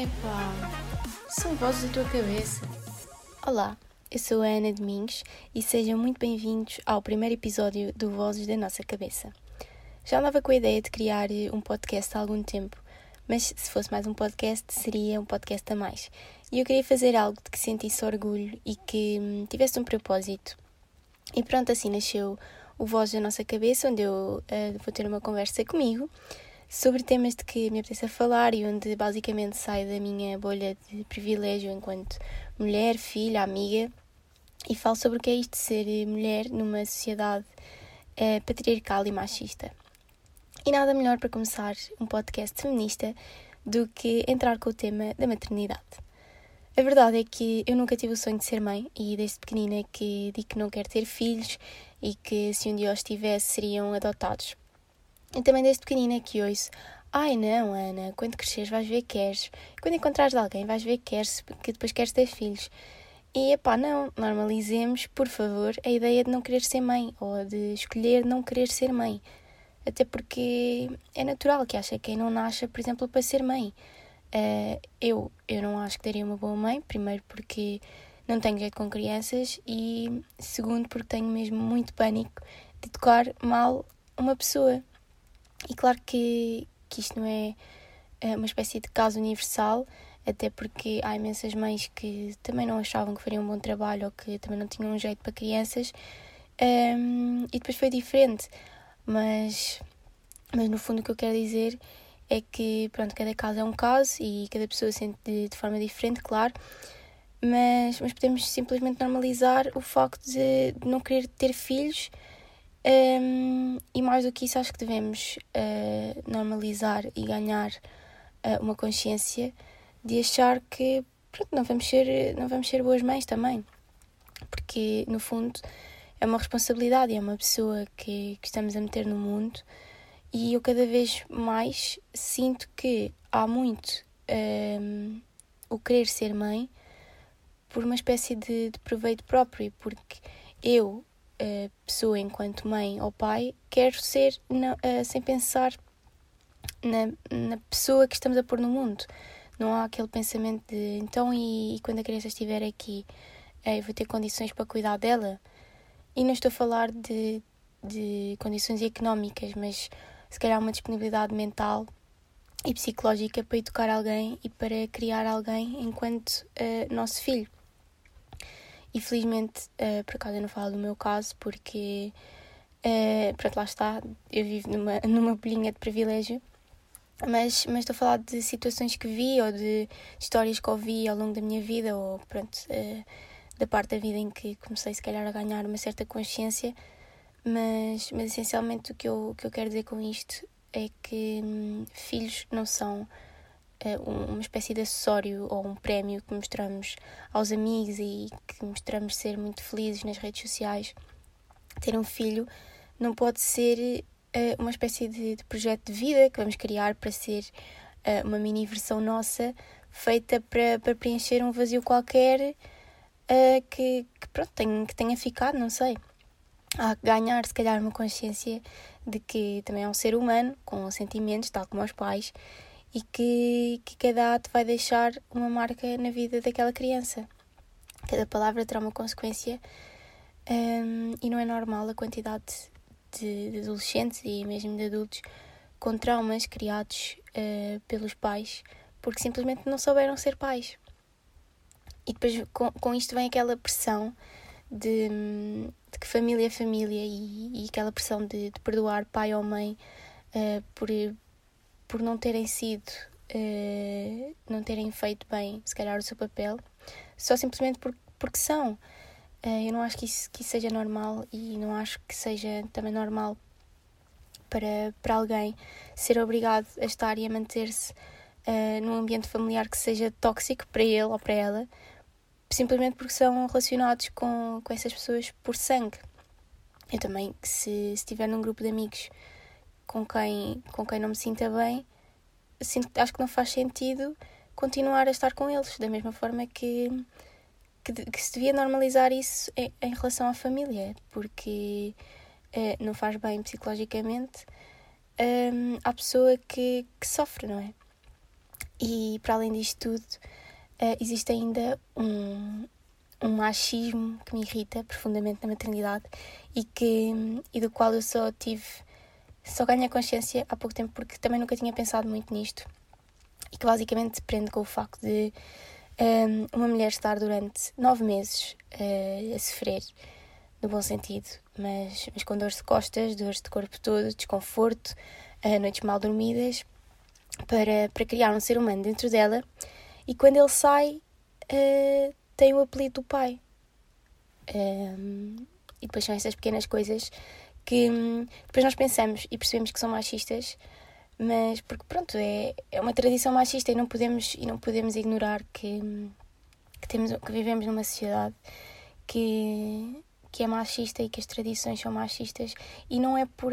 Epá, são vozes da tua cabeça. Olá, eu sou a Ana Domingos e sejam muito bem-vindos ao primeiro episódio do Vozes da Nossa Cabeça. Já andava com a ideia de criar um podcast há algum tempo, mas se fosse mais um podcast, seria um podcast a mais. E eu queria fazer algo de que sentisse orgulho e que hum, tivesse um propósito. E pronto, assim nasceu o Voz da Nossa Cabeça, onde eu uh, vou ter uma conversa comigo sobre temas de que me apetece falar e onde basicamente saio da minha bolha de privilégio enquanto mulher, filha, amiga e falo sobre o que é isto de ser mulher numa sociedade uh, patriarcal e machista. E nada melhor para começar um podcast feminista do que entrar com o tema da maternidade. A verdade é que eu nunca tive o sonho de ser mãe e desde pequenina que digo que não quero ter filhos e que se um dia os tivesse seriam adotados. E também desde pequenina que ouço Ai não, Ana, quando cresceres vais ver que queres. Quando encontrares alguém vais ver que queres, que depois queres ter filhos. E epá, não, normalizemos, por favor, a ideia de não querer ser mãe ou de escolher não querer ser mãe. Até porque é natural que acha quem não nasce, por exemplo, para ser mãe. Uh, eu, eu não acho que daria uma boa mãe, primeiro porque não tenho jeito com crianças e segundo porque tenho mesmo muito pânico de tocar mal uma pessoa. E claro que, que isto não é, é uma espécie de caso universal, até porque há imensas mães que também não achavam que fariam um bom trabalho ou que também não tinham um jeito para crianças. Um, e depois foi diferente. Mas, mas no fundo o que eu quero dizer é que pronto, cada caso é um caso e cada pessoa sente de, de forma diferente, claro. Mas, mas podemos simplesmente normalizar o facto de, de não querer ter filhos um, e mais do que isso, acho que devemos uh, normalizar e ganhar uh, uma consciência de achar que pronto, não, vamos ser, não vamos ser boas mães também. Porque, no fundo, é uma responsabilidade, é uma pessoa que, que estamos a meter no mundo e eu cada vez mais sinto que há muito um, o querer ser mãe por uma espécie de, de proveito próprio, porque eu uh, pessoa enquanto mãe ou pai, quero ser uh, sem pensar na, na pessoa que estamos a pôr no mundo. Não há aquele pensamento de então e, e quando a criança estiver aqui uh, eu vou ter condições para cuidar dela. E não estou a falar de, de condições económicas, mas se calhar uma disponibilidade mental e psicológica para educar alguém e para criar alguém enquanto uh, nosso filho. E felizmente, uh, por acaso eu não falo do meu caso, porque, uh, pronto, lá está, eu vivo numa, numa bolinha de privilégio, mas, mas estou a falar de situações que vi ou de histórias que ouvi ao longo da minha vida, ou pronto, uh, da parte da vida em que comecei, se calhar, a ganhar uma certa consciência. Mas, mas essencialmente o que eu, o que eu quero dizer com isto é que hum, filhos não são uma espécie de acessório ou um prémio que mostramos aos amigos e que mostramos ser muito felizes nas redes sociais. Ter um filho não pode ser uh, uma espécie de, projeto de vida que vamos criar para ser uh, uma mini versão nossa feita para, para preencher um vazio qualquer que, que, pronto, tenha, que tenha ficado, não sei. Há que ganhar, se calhar, uma consciência de que também é um ser humano com sentimentos, tal como os pais, e que, que cada ato vai deixar uma marca na vida daquela criança. Cada palavra terá uma consequência um, e não é normal a quantidade de, de, adolescentes e mesmo de adultos com traumas criados uh, pelos pais porque simplesmente não souberam ser pais. E depois com, com isto vem aquela pressão de, de que família é família e, e aquela pressão de, de perdoar pai ou mãe uh, por por não terem sido, uh, não terem feito bem, se calhar, o seu papel, só simplesmente por, porque são. Uh, eu não acho que isso, que isso seja normal e não acho que seja também normal para, para alguém ser obrigado a estar e a manter-se uh, num ambiente familiar que seja tóxico para ele ou para ela, simplesmente porque são relacionados com, com essas pessoas por sangue. Eu também, se, se estiver num grupo de amigos com quem, com quem não me sinta bem, acho que não faz sentido continuar a estar com eles, da mesma forma que, que, que se devia normalizar isso em, em relação à família, porque uh, não faz bem psicologicamente um, à pessoa que, que sofre, não é? E para além disto tudo, uh, existe ainda um, um machismo que me irrita profundamente na maternidade e, que, e do qual eu só tive, só ganhei consciência há pouco tempo porque também nunca tinha pensado muito nisto e que basicamente se prende com o facto de um, uma mulher estar durante nove meses uh, a sofrer, no bom sentido, mas, mas com dores de costas, dores de corpo todo, desconforto, uh, noites mal dormidas, para, para criar um ser humano dentro dela e quando ele sai uh, tem o apelido do pai. Um, e depois são essas pequenas coisas que um, depois nós pensamos e percebemos que são machistas mas porque pronto é, é uma tradição machista e não podemos e não podemos ignorar que que temos que vivemos numa sociedade que que é machista e que as tradições são machistas e não é por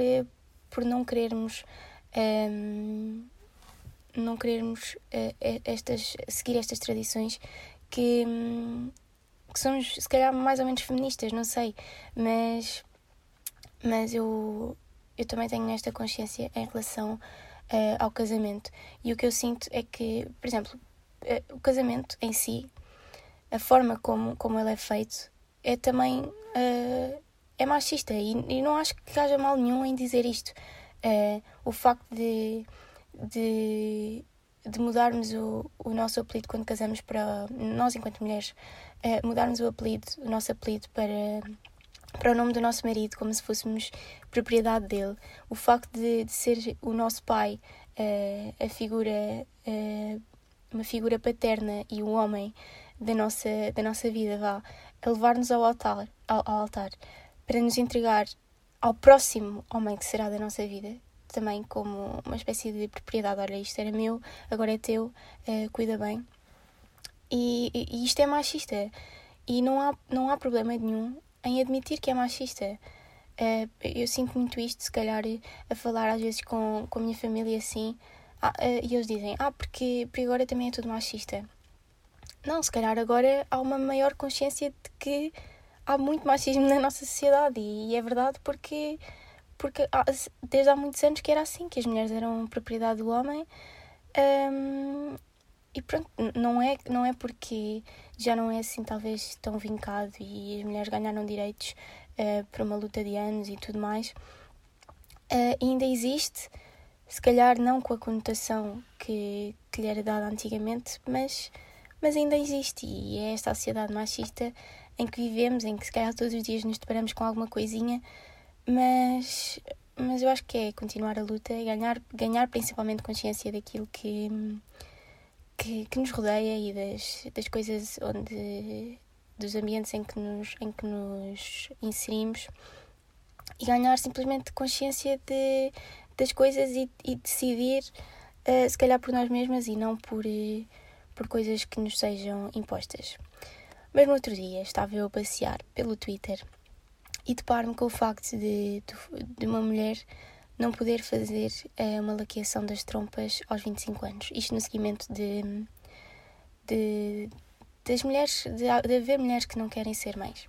por não querermos um, não querermos uh, estas seguir estas tradições que que somos se calhar mais ou menos feministas não sei mas mas eu eu também tenho esta consciência em relação uh, ao casamento. E o que eu sinto é que, por exemplo, uh, o casamento em si, a forma como, como ele é feito, é também uh, é machista. E, e, não acho que haja mal nenhum em dizer isto. o facto de, de, de mudarmos o, o nosso apelido quando casamos para nós enquanto mulheres mudarmos o apelido o nosso apelido para para o nome do nosso marido, como se fôssemos propriedade dele. O facto de, de ser o nosso pai uh, a figura, uh, uma figura paterna e o homem da nossa, da nossa vida, vá, a levar-nos ao altar, ao, ao altar para nos entregar ao próximo homem que será da nossa vida, também como uma espécie de propriedade. Olha, isto era meu, agora é teu, uh, cuida bem. E, e, isto é machista. E não há, não há problema nenhum em admitir que é machista. Uh, eu sinto muito isto, se calhar, a falar às vezes com, com a minha família assim, ah, uh, e eles dizem: Ah, porque, porque agora também é tudo machista. Não, se calhar agora há uma maior consciência de que há muito machismo na nossa sociedade, e, e é verdade porque, porque há, desde há muitos anos que era assim, que as mulheres eram propriedade do homem. Um, e pronto, não é, não é porque já não é assim talvez tão vincado e as mulheres ganharam direitos uh, por uma luta de anos e tudo mais. Uh, ainda existe, se calhar não com a conotação que, que lhe era dada antigamente, mas, mas ainda existe e é esta sociedade machista em que vivemos, em que se calhar todos os dias nos deparamos com alguma coisinha, mas, mas eu acho que é continuar a luta ganhar, ganhar principalmente consciência daquilo que que, que nos rodeia e das, das coisas onde dos ambientes em que nos, em que nos inserimos e ganhar simplesmente consciência de, das coisas e, e decidir uh, se calhar por nós mesmas e não por, uh, por coisas que nos sejam impostas. Mas no outro dia estava eu a passear pelo Twitter e deparo-me com o facto de, de, de uma mulher não poder fazer uh, uma laqueação das trompas aos 25 anos. Isto no seguimento de, de das mulheres, de, de haver mulheres que não querem ser mães.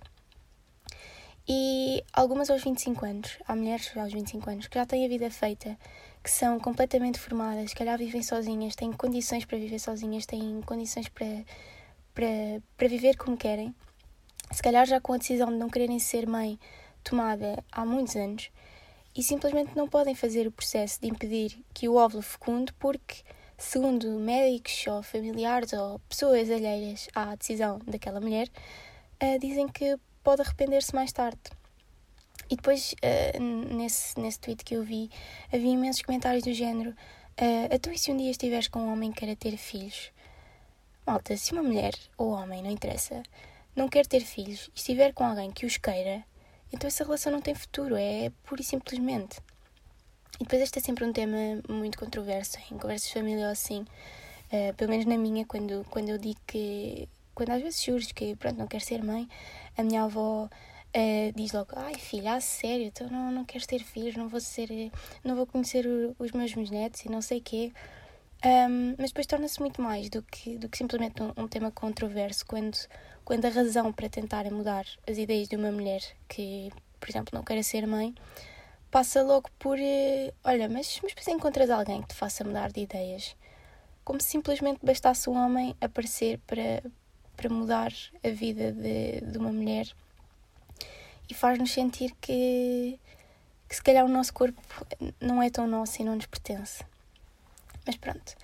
E algumas aos 25 anos, há mulheres aos 25 anos que já têm a vida feita, que são completamente formadas, que calhar vivem sozinhas, têm condições para viver sozinhas, têm condições para, para, para viver como querem. Se calhar já com a decisão de não quererem ser mãe tomada há muitos anos, e simplesmente não podem fazer o processo de impedir que o óvulo fecunde porque, segundo médicos ou familiares ou pessoas alheias à decisão daquela mulher, uh, dizem que pode arrepender-se mais tarde. E depois, uh, nesse, nesse tweet que eu vi, havia imensos comentários do género: uh, Então, e se um dia estiveres com um homem que queira ter filhos? Malta, se uma mulher ou homem, não interessa, não quer ter filhos e estiver com alguém que os queira, então essa relação não tem futuro, é pura e simplesmente. E depois este é sempre um tema muito controverso em conversas de família ou assim. Uh, pelo menos na minha, quando, quando eu digo que. Quando às vezes surge que pronto, não quero ser mãe, a minha avó uh, diz logo: Ai filha, a sério, então não, não queres ter filhos, não vou ser. não vou conhecer os meus netos e não sei quê. Um, mas depois torna-se muito mais do que, do que simplesmente um, um tema controverso quando quando a razão para tentarem mudar as ideias de uma mulher que, por exemplo, não queira ser mãe, passa logo por: eh, olha, mas, mas depois encontras alguém que te faça mudar de ideias. como se simplesmente bastasse um homem aparecer para, para mudar a vida de, de uma mulher e faz-nos sentir que, que se calhar o nosso corpo não é tão nosso e não nos pertence. Mas pronto,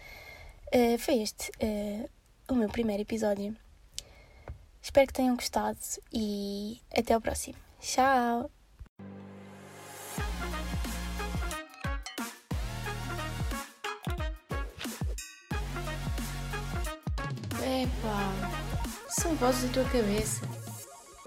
uh, foi este uh, o meu primeiro episódio. Espero que tenham gostado e até ao próximo. Tchau! Epá, são vozes da tua cabeça.